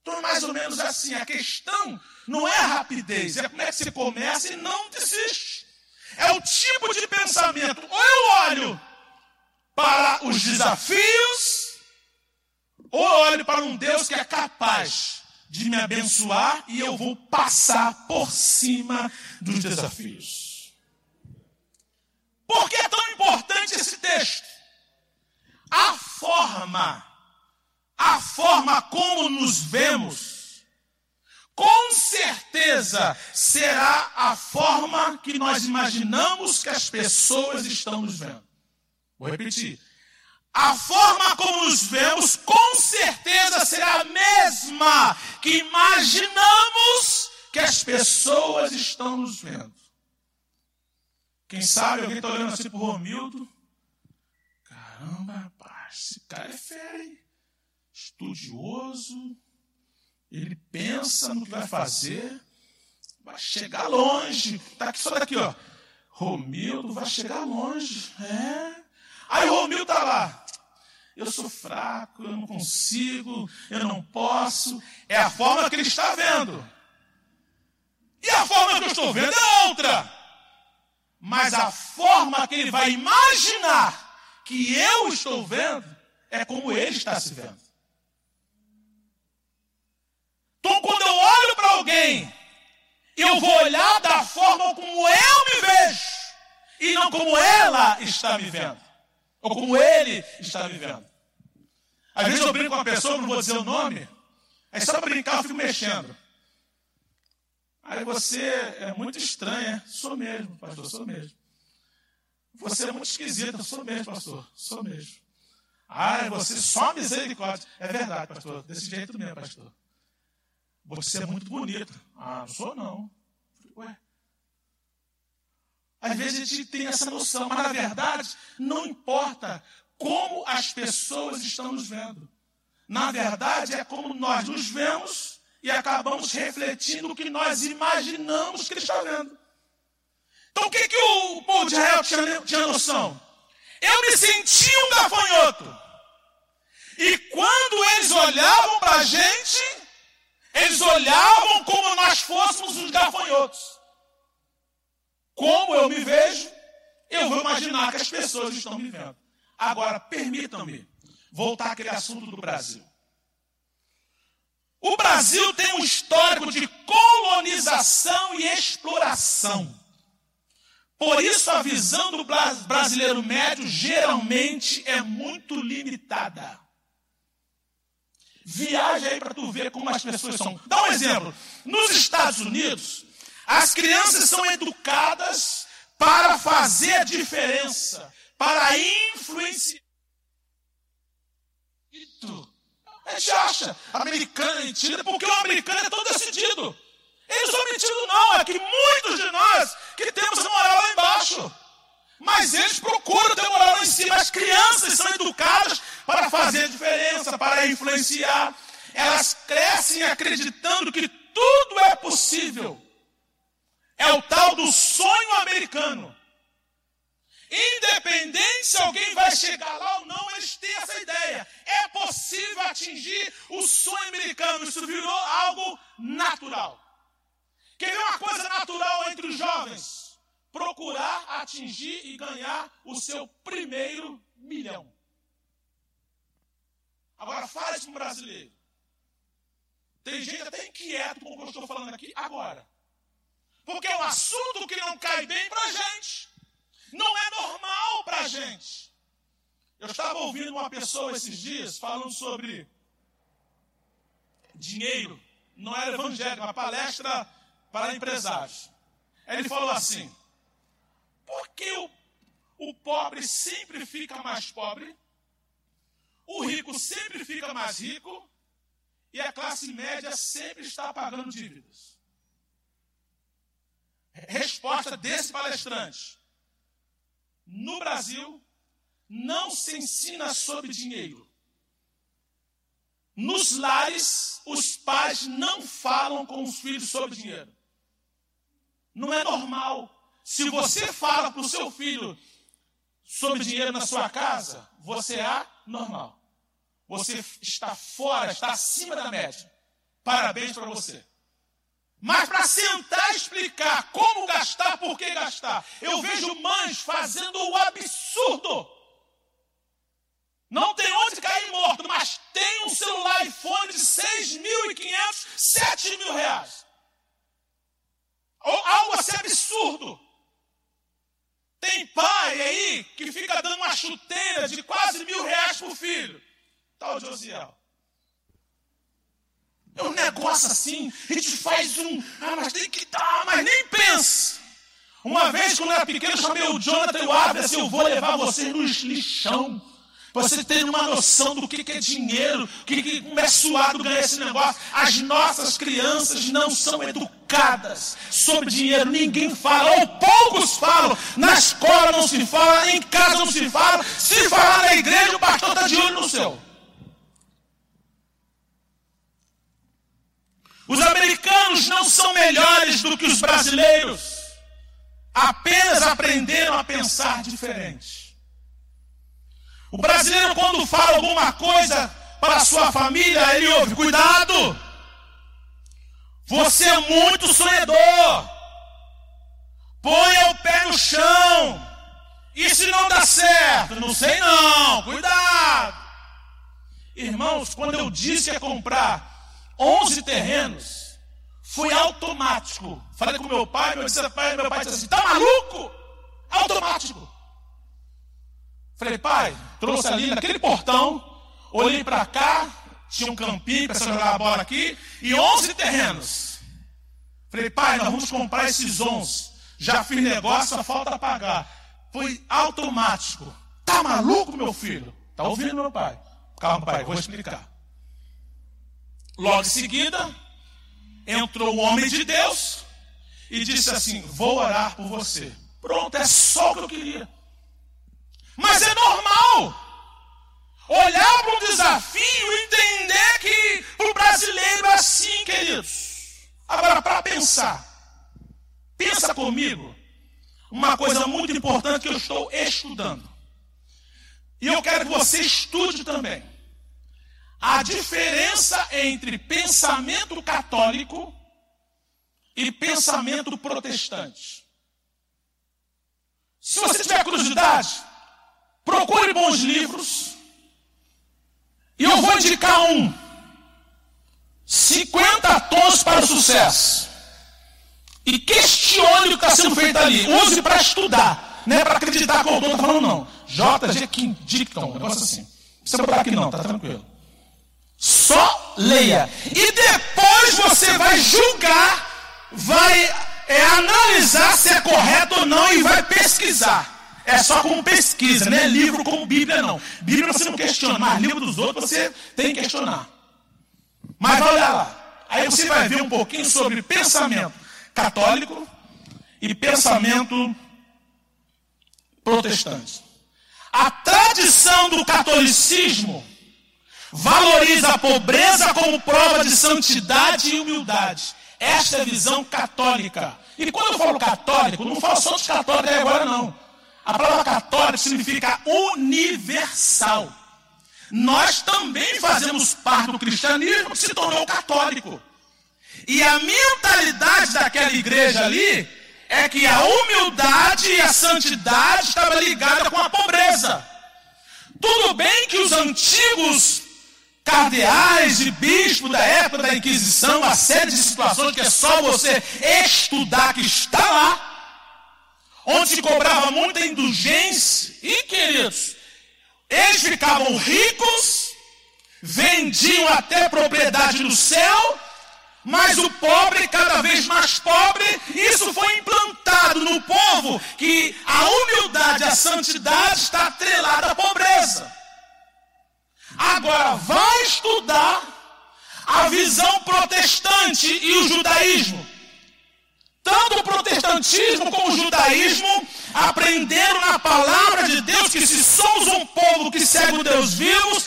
Então, mais ou menos assim. A questão não é a rapidez, é como é que você começa e não desiste. É o tipo de pensamento. Ou eu olho para os desafios, ou eu olho para um Deus que é capaz de me abençoar e eu vou passar por cima dos desafios. Por que é tão importante esse texto? A forma, a forma como nos vemos, com certeza será a forma que nós imaginamos que as pessoas estão nos vendo. Vou repetir a forma como nos vemos com certeza será a mesma que imaginamos que as pessoas estão nos vendo. Quem sabe alguém está olhando assim para o Romildo. Caramba, rapaz, esse cara é fera, estudioso. Ele pensa no que vai fazer, vai chegar longe. Está aqui só daqui, ó. Romildo vai chegar longe. É. Aí Romildo está lá. Eu sou fraco, eu não consigo, eu não posso. É a forma que ele está vendo. E a forma que eu estou vendo é outra. Mas a forma que ele vai imaginar que eu estou vendo é como ele está se vendo. Então, quando eu olho para alguém, eu vou olhar da forma como eu me vejo e não como ela está me vendo ou como ele está vivendo. Às vezes eu brinco com uma pessoa, não vou dizer o nome, Aí só para brincar eu fico mexendo. Aí você é muito estranha. Sou mesmo, pastor, sou mesmo. Você é muito esquisita. Sou mesmo, pastor, sou mesmo. Ah, você só misericórdia. É verdade, pastor. Desse jeito mesmo, pastor. Você é muito bonita. Ah, não sou não. Ué. Às vezes a gente tem essa noção, mas na verdade não importa como as pessoas estão nos vendo. Na verdade é como nós nos vemos e acabamos refletindo o que nós imaginamos que ele está vendo. Então o que, que o povo de Israel tinha, tinha noção? Eu me senti um gafanhoto. E quando eles olhavam para a gente, eles olhavam como nós fôssemos os gafanhotos. Como eu me vejo, eu vou imaginar que as pessoas estão me vendo. Agora, permitam-me voltar àquele assunto do Brasil. O Brasil tem um histórico de colonização e exploração. Por isso, a visão do brasileiro médio geralmente é muito limitada. Viaja aí para tu ver como as pessoas são. Dá um exemplo. Nos Estados Unidos, as crianças são educadas para fazer a diferença, para influenciar. A gente acha americano é mentira, porque o americano é todo decidido. Eles não são mentidos, não. É que muitos de nós que temos a moral lá embaixo. Mas eles procuram ter lá em cima. As crianças são educadas para fazer diferença, para influenciar. Elas crescem acreditando que tudo é possível. É o tal do sonho americano. Independente se alguém vai chegar lá ou não, eles têm essa ideia. É possível atingir o sonho americano. Isso virou algo natural. Quer ver uma coisa natural entre os jovens? Procurar atingir e ganhar o seu primeiro milhão. Agora fala isso para um brasileiro. Tem gente até inquieto com o que eu estou falando aqui agora. Porque é um assunto que não cai bem para a gente. Não é normal para a gente. Eu estava ouvindo uma pessoa esses dias falando sobre dinheiro. Não era evangélico, uma palestra para empresários. Ele falou assim: por que o, o pobre sempre fica mais pobre? O rico sempre fica mais rico e a classe média sempre está pagando dívidas. Resposta desse palestrante: No Brasil, não se ensina sobre dinheiro. Nos lares, os pais não falam com os filhos sobre dinheiro. Não é normal. Se você fala para o seu filho sobre dinheiro na sua casa, você é normal. Você está fora, está acima da média. Parabéns para você. Mas para sentar e explicar como gastar, por que gastar, eu vejo mães fazendo o absurdo. Não tem onde cair morto, mas tem um celular iPhone de 6.500, 7 mil reais. Algo assim absurdo. Tem pai aí que fica dando uma chuteira de quase mil reais por filho. Tal Josiel. É um negócio assim, a gente faz um, ah, mas tem que dar, mas nem pensa. Uma vez, quando eu era pequeno, eu chamei o Jonathan e o assim, eu vou levar vocês no lixão. Você tem uma noção do que é dinheiro, o que, como é suado ganhar esse negócio. As nossas crianças não são educadas sobre dinheiro, ninguém fala, ou poucos falam. Na escola não se fala, em casa não se fala. Se falar na igreja, o pastor está de olho no céu. Os americanos não são melhores do que os brasileiros. Apenas aprenderam a pensar diferente. O brasileiro, quando fala alguma coisa para sua família, ele ouve: cuidado, você é muito sonhador. Ponha o pé no chão. E se não dá certo? Não sei não, cuidado. Irmãos, quando eu disse que ia comprar 11 terrenos. Foi automático. Falei com meu pai, meu, pai, meu pai disse assim: tá maluco? Automático. Falei, pai, trouxe ali naquele portão, olhei para cá, tinha um campinho para jogar a bola aqui, e 11 terrenos. Falei, pai, nós vamos comprar esses 11. Já fiz negócio, só falta pagar. Foi automático. Tá maluco, meu filho? Tá ouvindo, meu pai? Calma, pai, vou explicar. Logo em seguida, entrou o homem de Deus e disse assim: Vou orar por você. Pronto, é só o que eu queria. Mas é normal olhar para o desafio e entender que o brasileiro é assim, queridos. Agora, para pensar, pensa comigo, uma coisa muito importante que eu estou estudando. E eu quero que você estude também. A diferença entre pensamento católico e pensamento protestante. Se você tiver curiosidade, procure bons livros. E eu vou indicar um. 50 tons para o sucesso. E questione o que está sendo feito ali. Use para estudar. Não é para acreditar que o autor está falando, não. J.G. Dicton, um negócio assim. Não precisa botar aqui, não, tá tranquilo. Só leia. E depois você vai julgar, vai é, analisar se é correto ou não e vai pesquisar. É só como pesquisa, não é livro como Bíblia, não. Bíblia você não questiona, mas livro dos outros você tem que questionar. Mas vai olhar lá. Aí você vai ver um pouquinho sobre pensamento católico e pensamento protestante. A tradição do catolicismo valoriza a pobreza como prova de santidade e humildade. Esta é a visão católica. E quando eu falo católico, não falo só dos católicos agora, não. A palavra católico significa universal. Nós também fazemos parte do cristianismo que se tornou católico. E a mentalidade daquela igreja ali é que a humildade e a santidade estavam ligadas com a pobreza. Tudo bem que os antigos cardeais e bispos da época da Inquisição, uma série de situações que é só você estudar que está lá, onde se cobrava muita indulgência. E, queridos, eles ficavam ricos, vendiam até propriedade no céu, mas o pobre cada vez mais pobre, isso foi implantado no povo que a humildade, a santidade está atrelada à pobreza. Agora, vai estudar a visão protestante e o judaísmo. Tanto o protestantismo como o judaísmo aprenderam na palavra de Deus que se somos um povo que segue o Deus vivo,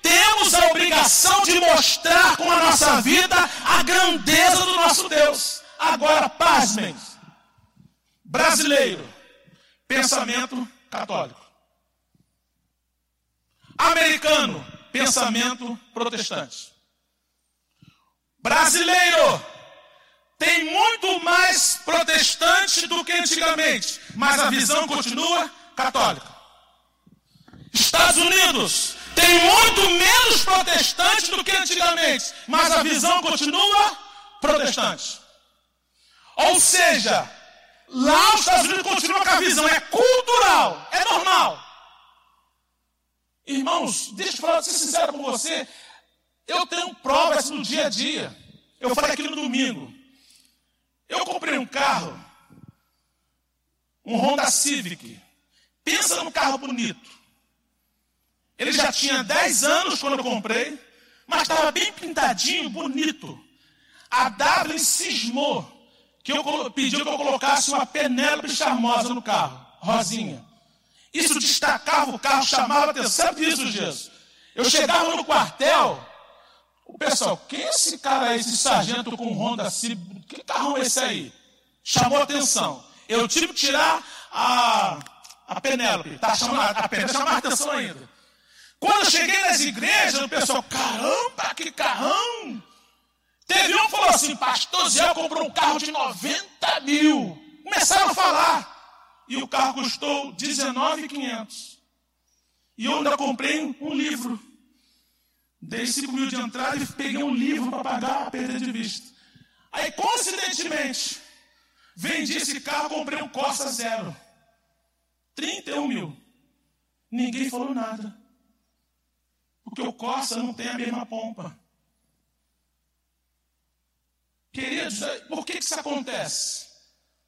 temos a obrigação de mostrar com a nossa vida a grandeza do nosso Deus. Agora, pasmem. Brasileiro, pensamento católico. Americano, pensamento protestante. Brasileiro, tem muito mais protestante do que antigamente, mas a visão continua católica. Estados Unidos tem muito menos protestante do que antigamente, mas a visão continua protestante. Ou seja, lá os Estados Unidos continuam com a visão, é cultural, é normal. Irmãos, deixa eu falar, ser sincero com você, eu tenho provas no dia a dia. Eu falei aqui no domingo. Eu comprei um carro, um Honda Civic. Pensa num carro bonito. Ele já tinha 10 anos quando eu comprei, mas estava bem pintadinho, bonito. A W cismou que eu pediu que eu colocasse uma Penélope charmosa no carro, rosinha. Isso destacava o carro, chamava atenção. Sabe isso, Jesus? Eu chegava no quartel, o pessoal, quem é esse cara aí, esse sargento com Honda Civic? Que carro é esse aí? Chamou atenção. Eu tive que tirar a, a Penélope. Tá chamando, a Penélope chamava atenção ainda. Quando eu cheguei nas igrejas, o pessoal, caramba, que carrão! Teve um que falou assim, pastor Zé comprou um carro de 90 mil. Começaram a falar. E o carro custou 19,500. E eu ainda comprei um livro. Dei 5 mil de entrada e peguei um livro para pagar a perda de vista. Aí, coincidentemente, vendi esse carro, comprei um Corsa Zero. 31 mil. Ninguém falou nada. Porque o Corsa não tem a mesma pompa. Queridos, por que isso acontece?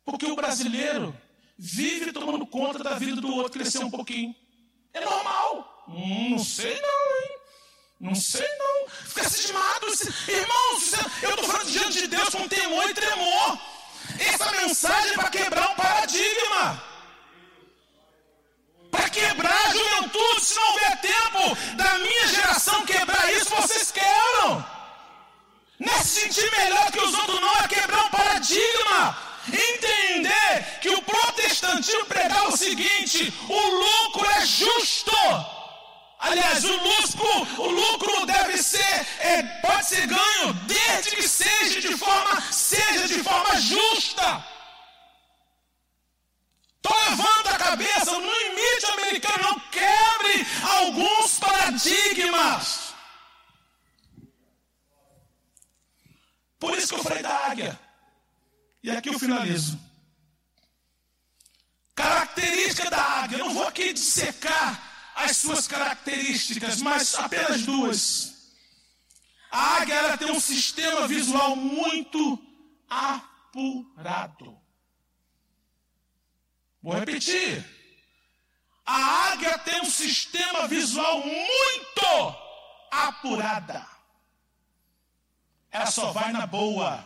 Porque o brasileiro vive tomando conta da vida do outro crescer um pouquinho. É normal. Hum, não sei não, hein? Não sei não. Fica cismado. Irmãos, eu estou falando diante de Deus com temor e tremor. Essa mensagem é para quebrar um paradigma. Para quebrar a juventude, se não houver tempo da minha geração quebrar isso, vocês quebram. Não é se sentir melhor que os outros, não, é quebrar um paradigma. Entender que o protestantismo pregava o seguinte: o lucro é justo. Aliás, o lucro, o lucro deve ser, é, pode ser ganho desde que seja de forma, seja de forma justa. Então levanta a cabeça, não imite o americano, não quebre alguns paradigmas. Por isso que eu falei da águia. E aqui eu finalizo. Característica da águia. Eu não vou aqui dissecar as suas características, mas apenas duas. A águia ela tem um sistema visual muito apurado. Vou repetir. A águia tem um sistema visual muito apurada. Ela só vai na boa.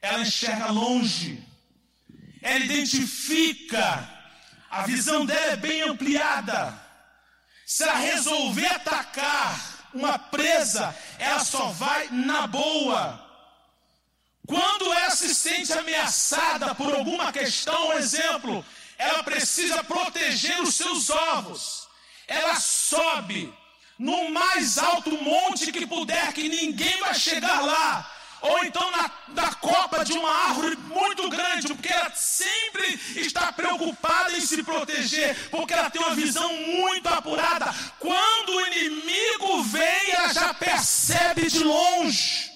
Ela enxerga longe. Ela identifica a visão dela é bem ampliada. Se ela resolver atacar uma presa, ela só vai na boa. Quando ela se sente ameaçada por alguma questão, um exemplo, ela precisa proteger os seus ovos. Ela sobe no mais alto monte que puder, que ninguém vai chegar lá ou então na, na copa de uma árvore muito grande, porque ela sempre está preocupada em se proteger, porque ela tem uma visão muito apurada. Quando o inimigo vem, ela já percebe de longe.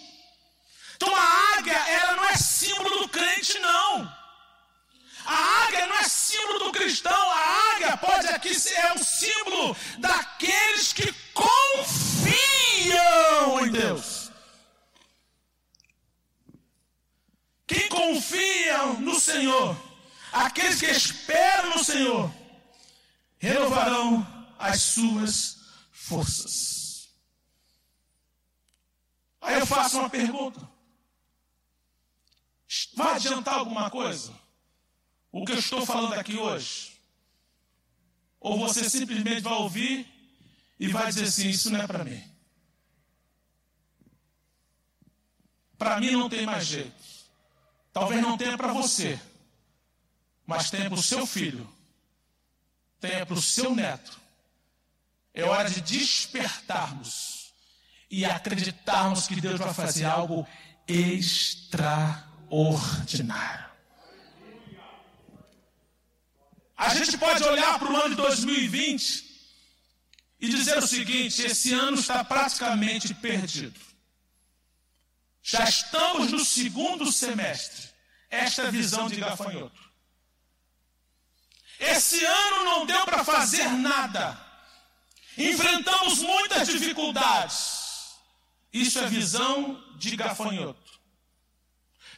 Então a águia, ela não é símbolo do crente, não. A águia não é símbolo do cristão, a águia pode aqui ser é um símbolo daqueles que confiam em Deus. Quem confia no Senhor, aqueles que esperam no Senhor, renovarão as suas forças. Aí eu faço uma pergunta: vai adiantar alguma coisa? O que eu estou falando aqui hoje? Ou você simplesmente vai ouvir e vai dizer assim: Isso não é para mim. Para mim não tem mais jeito. Talvez não tenha para você, mas tenha para o seu filho, tenha para o seu neto. É hora de despertarmos e acreditarmos que Deus vai fazer algo extraordinário. A gente pode olhar para o ano de 2020 e dizer o seguinte: esse ano está praticamente perdido. Já estamos no segundo semestre. Esta visão de gafanhoto. Esse ano não deu para fazer nada. Enfrentamos muitas dificuldades. Isso é visão de gafanhoto.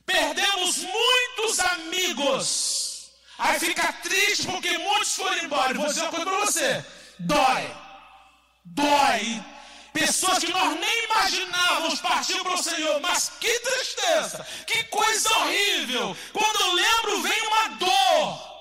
Perdemos muitos amigos. Aí fica triste porque muitos foram embora. vou dizer uma coisa para você: dói. Dói Pessoas que nós nem imaginávamos partir para o Senhor, mas que tristeza, que coisa horrível. Quando eu lembro, vem uma dor.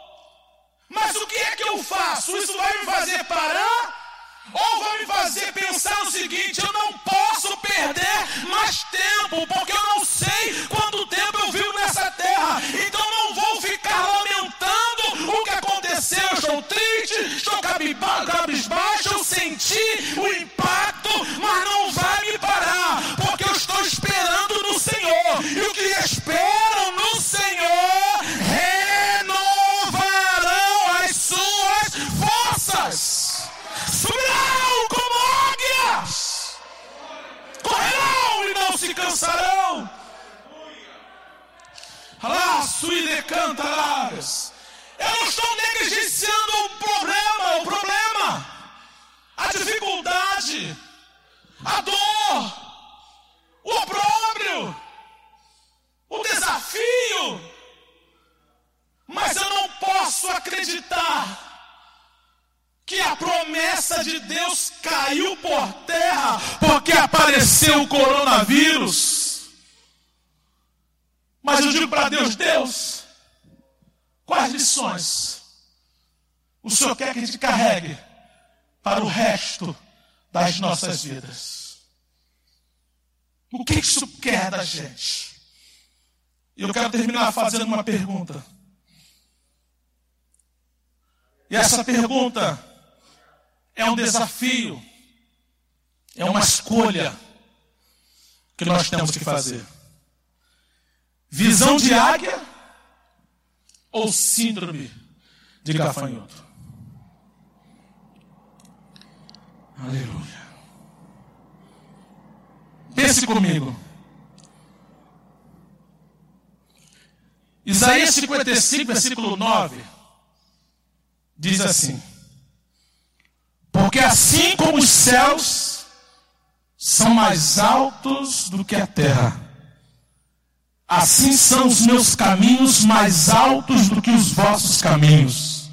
Mas o que é que eu faço? Isso vai me fazer parar? Ou vai me fazer pensar o seguinte: eu não posso perder mais tempo, porque eu não sei quanto tempo eu vivo nessa terra. Então não vou ficar lamentando o que aconteceu. Eu estou triste, estou cabisbaixo, eu senti o impacto, mas não vai me parar, porque eu estou esperando no Senhor. E o que esperam no Senhor renovarão as suas forças. Subirão como águias, correrão e não se cansarão. Laço e decantarás. Eu não estou negligenciando o problema, o problema. A dificuldade, a dor, o opróbrio, o desafio. Mas eu não posso acreditar que a promessa de Deus caiu por terra porque apareceu o coronavírus. Mas eu digo para Deus, Deus, quais lições o Senhor quer que a gente carregue para o resto das nossas vidas? O que isso quer da gente? E eu quero terminar fazendo uma pergunta. E essa pergunta é um desafio, é uma escolha que nós temos que fazer. Visão de águia ou síndrome de gafanhoto? Aleluia. Pense comigo. Isaías 55, versículo 9, diz assim: Porque assim como os céus são mais altos do que a terra, assim são os meus caminhos mais altos do que os vossos caminhos,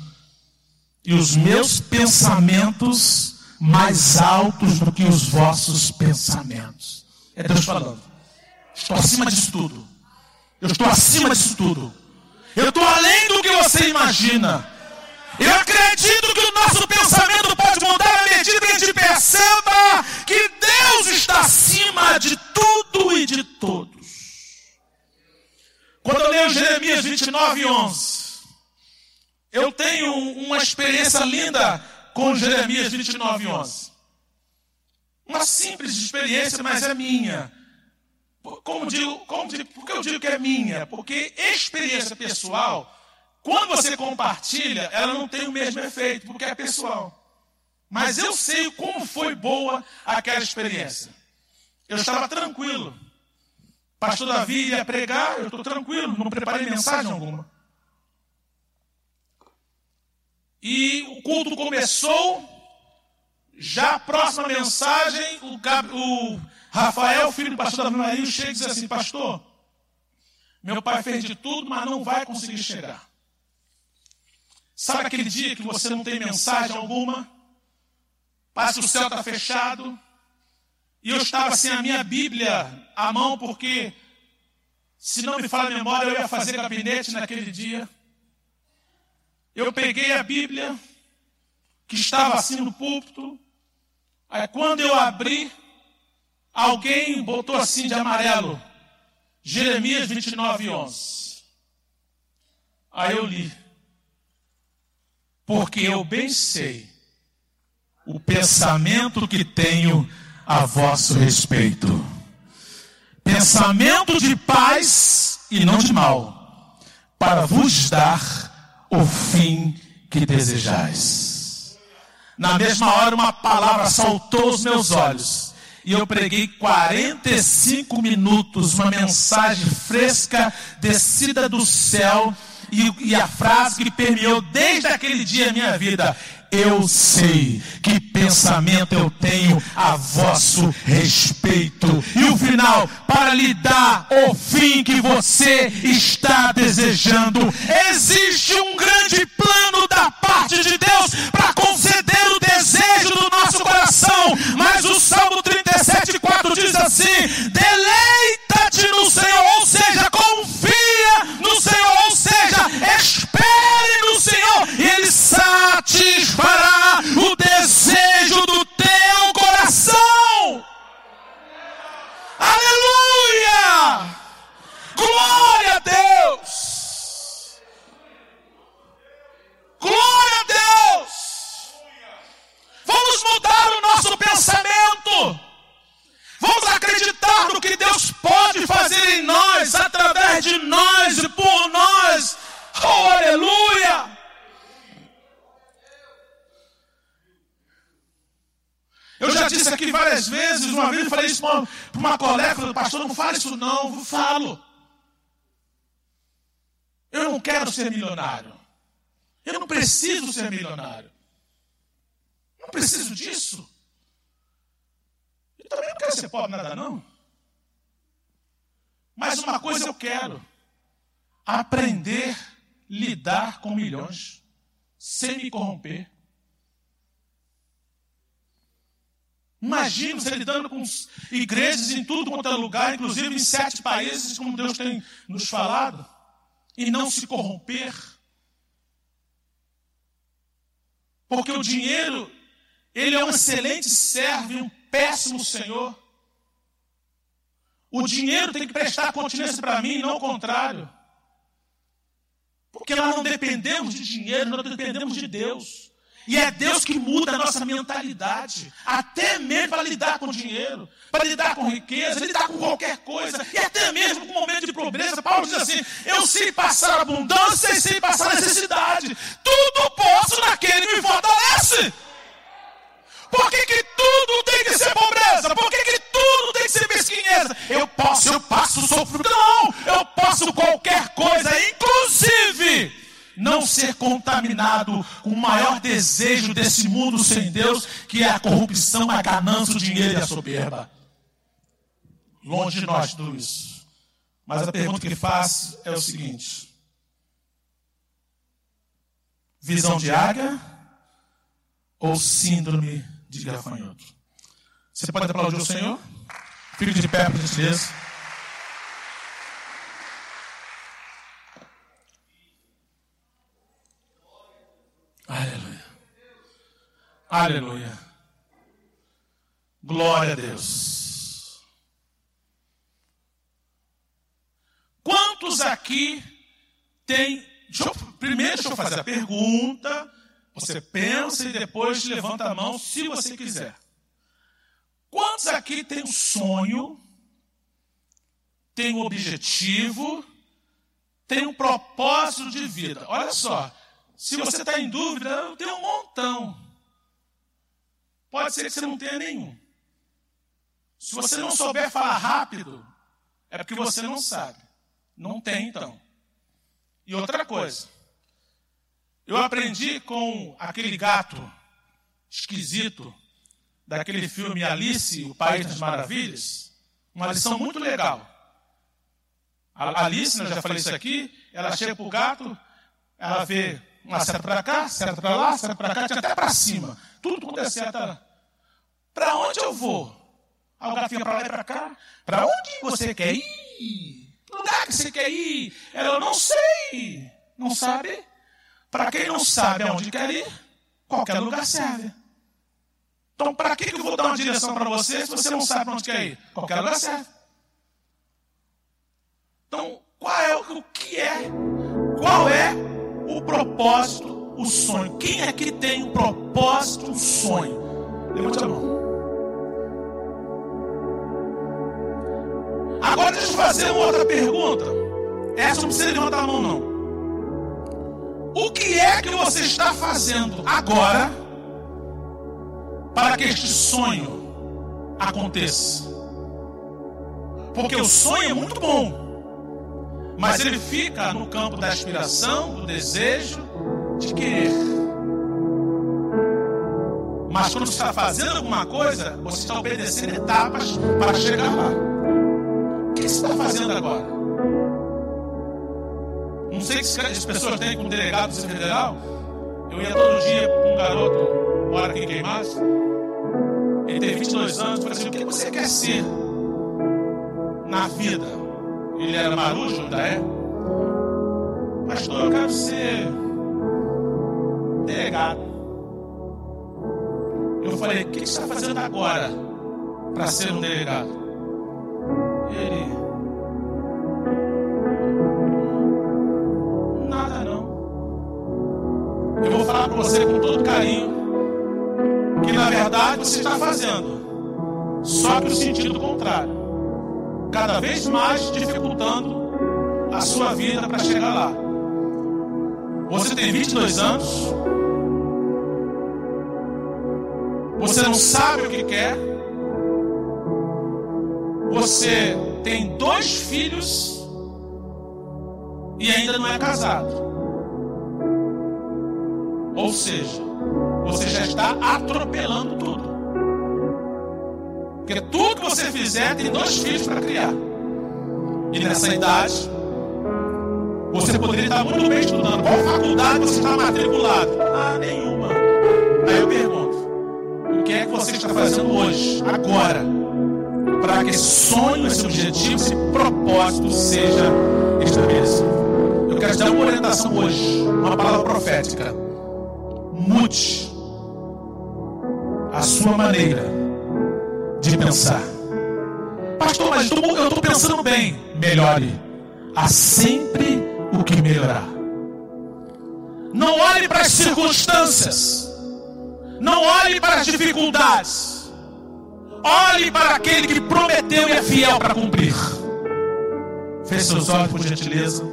e os meus pensamentos mais altos do que os vossos pensamentos. É Deus falando. Estou acima disso tudo. Eu estou acima disso tudo. Eu estou além do que você imagina. Eu acredito que o nosso pensamento pode mudar à medida que a gente perceba que Deus está acima de tudo e de todos. Quando eu leio Jeremias 29, 11, eu tenho uma experiência linda com Jeremias 29, 11. Uma simples experiência, mas é minha. Como digo, como digo, por que eu digo que é minha? Porque experiência pessoal, quando você compartilha, ela não tem o mesmo efeito, porque é pessoal. Mas eu sei como foi boa aquela experiência. Eu estava tranquilo. Pastor Davi ia pregar, eu estou tranquilo, não preparei mensagem alguma. E culto começou, já a próxima mensagem, o, o Rafael, filho do pastor Davi Maria, chega e diz assim: Pastor, meu pai fez de tudo, mas não vai conseguir chegar. Sabe aquele dia que você não tem mensagem alguma? Parece que o céu está fechado. E eu estava sem a minha Bíblia à mão, porque, se não me fala a memória, eu ia fazer gabinete naquele dia. Eu peguei a Bíblia, que estava assim no púlpito. Aí, quando eu abri, Alguém botou assim de amarelo. Jeremias 29, 11. Aí eu li. Porque eu bem sei o pensamento que tenho a vosso respeito. Pensamento de paz e não de mal, para vos dar o fim que desejais. Na mesma hora, uma palavra saltou aos meus olhos e eu preguei 45 minutos, uma mensagem fresca, descida do céu, e, e, a frase que permeou desde aquele dia a minha vida: Eu sei que pensamento eu tenho a vosso respeito. E o final, para lhe dar o fim que você está desejando. Existe um grande plano da parte de Deus para conceder desejo do nosso coração, mas o Salmo 30 17,4 diz assim: deleita-te através de nós e por nós. Oh, aleluia! Eu já disse aqui várias vezes, uma vez eu falei isso para uma colega, falei, pastor, não fale isso não, eu falo. Eu não quero ser milionário. Eu não preciso ser milionário. Não preciso disso. também não quero ser pobre nada, não. Mas uma coisa eu quero: aprender a lidar com milhões, sem me corromper. Imagina você lidando com igrejas em tudo quanto é lugar, inclusive em sete países, como Deus tem nos falado, e não se corromper. Porque o dinheiro, ele é um excelente servo e um péssimo senhor. O dinheiro tem que prestar continência para mim, não o contrário. Porque nós não dependemos de dinheiro, nós dependemos de Deus. E é Deus que muda a nossa mentalidade, até mesmo para lidar com dinheiro, para lidar com riqueza, lidar com qualquer coisa, e até mesmo com um momento de pobreza. Paulo diz assim: Eu sei passar abundância e sei passar necessidade, tudo posso naquele que me fortalece. Por que, que tudo tem que ser pobreza? Por que, que tudo tem que ser mesquinheza? Eu posso, eu passo sofrimento. Não, eu posso qualquer coisa, inclusive não ser contaminado com o maior desejo desse mundo sem Deus, que é a corrupção, a ganância, o dinheiro e a soberba. Longe de nós tudo isso. Mas a pergunta que faço é o seguinte: visão de águia ou síndrome de gafanhoto? Você pode aplaudir o Senhor? Fique de pé, por gentileza. Aleluia. Aleluia. Glória a Deus. Quantos aqui tem. Deixa eu, primeiro, deixa eu fazer a pergunta. Você pensa e depois levanta a mão se você quiser. Quantos aqui tem um sonho, tem um objetivo, tem um propósito de vida? Olha só, se você está em dúvida, eu tenho um montão. Pode ser que você não tenha nenhum. Se você não souber falar rápido, é porque você não sabe. Não tem, então. E outra coisa. Eu aprendi com aquele gato esquisito daquele filme Alice, o País das Maravilhas, uma lição muito legal. A Alice, eu já falei isso aqui, ela chega para o gato, ela vê uma seta para cá, seta para lá, seta para cá, até para cima. Tudo quanto é seta. Para onde eu vou? Aí o gatinho para lá e para cá. Para onde você quer ir? lugar que você quer ir? Ela, não sei. Não sabe? Para quem não sabe aonde quer ir, qualquer lugar serve. Então, para que, que eu vou dar uma direção para você se você não sabe para onde quer ir? Qualquer lugar serve. Então, qual é o que é? Qual é o propósito, o sonho. Quem é que tem um propósito, um sonho? Levante a mão. Agora deixa eu fazer uma outra pergunta. Essa não precisa levantar a mão, não. O que é que você está fazendo agora para que este sonho aconteça? Porque o sonho é muito bom. Mas ele fica no campo da aspiração, do desejo, de querer. Mas quando você está fazendo alguma coisa, você está obedecendo etapas para chegar lá. O que você está fazendo agora? Não sei se as pessoas têm com delegado do federal. Eu ia todo dia com um garoto, mora aqui em Queimados. Ele tem 22 anos. Eu falei assim: o que você quer ser na vida? Ele era marujo, ainda é? Pastor, eu quero ser delegado. Eu falei, o que você está fazendo agora para ser um delegado? Ele. Eu vou falar para você com todo carinho que na verdade você está fazendo, só que o sentido contrário cada vez mais dificultando a sua vida para chegar lá. Você tem 22 anos, você não sabe o que quer, você tem dois filhos e ainda não é casado. Ou seja, você já está atropelando tudo. Porque tudo que você fizer tem dois filhos para criar. E nessa idade, você poderia estar muito bem estudando. Qual faculdade você está matriculado? Ah, nenhuma. Aí eu pergunto: o que é que você está fazendo hoje, agora, para que esse sonho, esse objetivo, esse propósito seja estabelecido? Eu quero te dar uma orientação hoje, uma palavra profética. Mude a sua maneira de pensar. Pastor, mas eu estou pensando bem. Melhore. Há sempre o que melhorar. Não olhe para as circunstâncias. Não olhe para as dificuldades. Olhe para aquele que prometeu e é fiel para cumprir. Feche seus olhos, por gentileza.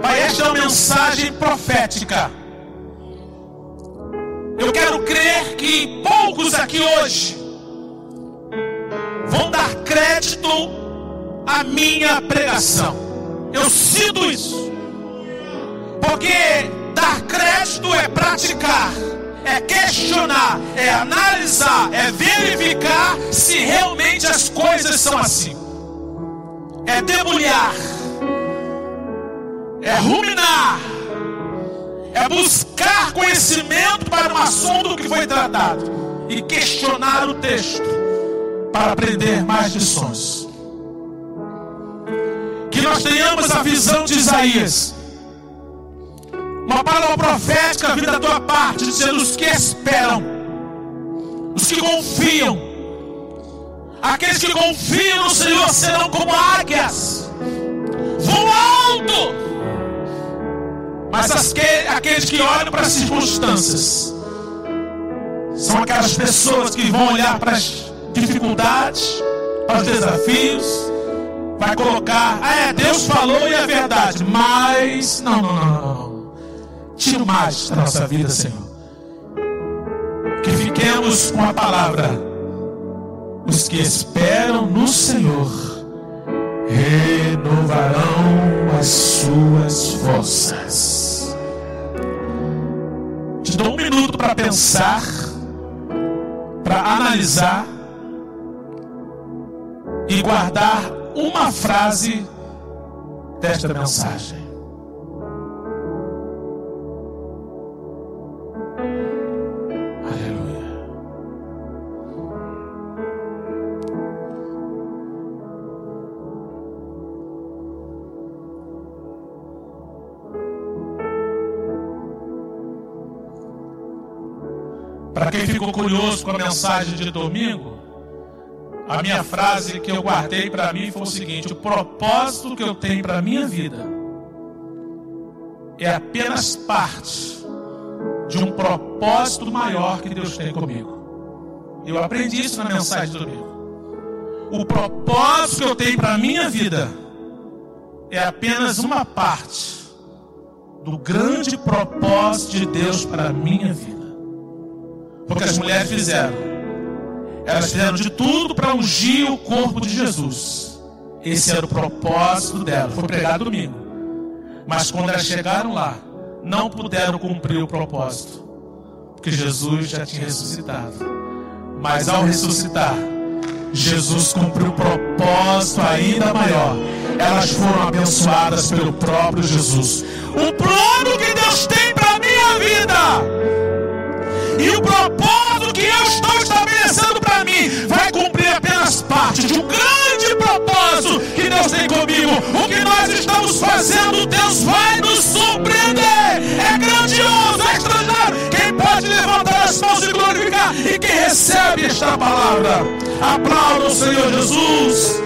Pai, esta é uma mensagem profética. Eu quero crer que poucos aqui hoje vão dar crédito à minha pregação. Eu sinto isso. Porque dar crédito é praticar, é questionar, é analisar, é verificar se realmente as coisas são assim. É debulhar, é ruminar, é buscar conhecimento para um assunto que foi tratado e questionar o texto para aprender mais lições que nós tenhamos a visão de Isaías. Uma palavra profética vinda da tua parte, dizendo os que esperam, os que confiam. Aqueles que confiam no Senhor serão como águias, voam alto. Mas aqueles que olham para as circunstâncias são aquelas pessoas que vão olhar para as dificuldades, para os desafios, vai colocar, ah, é, Deus falou e é verdade, mas não, não, não, não. Tira mais da nossa vida, Senhor. Que fiquemos com a palavra. Os que esperam no Senhor renovarão as suas forças. Te dou um minuto para pensar, para analisar e guardar uma frase desta mensagem. Curioso com a mensagem de domingo, a minha frase que eu guardei para mim foi o seguinte: o propósito que eu tenho para minha vida é apenas parte de um propósito maior que Deus tem comigo. Eu aprendi isso na mensagem do domingo. O propósito que eu tenho para minha vida é apenas uma parte do grande propósito de Deus para minha vida. Porque as mulheres fizeram elas fizeram de tudo para ungir o corpo de Jesus. Esse era o propósito dela. Foi pregado domingo. Mas quando elas chegaram lá, não puderam cumprir o propósito. Porque Jesus já tinha ressuscitado. Mas ao ressuscitar, Jesus cumpriu o propósito ainda maior. Elas foram abençoadas pelo próprio Jesus. O plano que Deus tem para minha vida e o propósito parte de um grande propósito que Deus tem comigo. O que nós estamos fazendo, Deus vai nos surpreender. É grandioso, é extraordinário. Quem pode levantar as mãos e glorificar? E quem recebe esta palavra, aplauda o Senhor Jesus.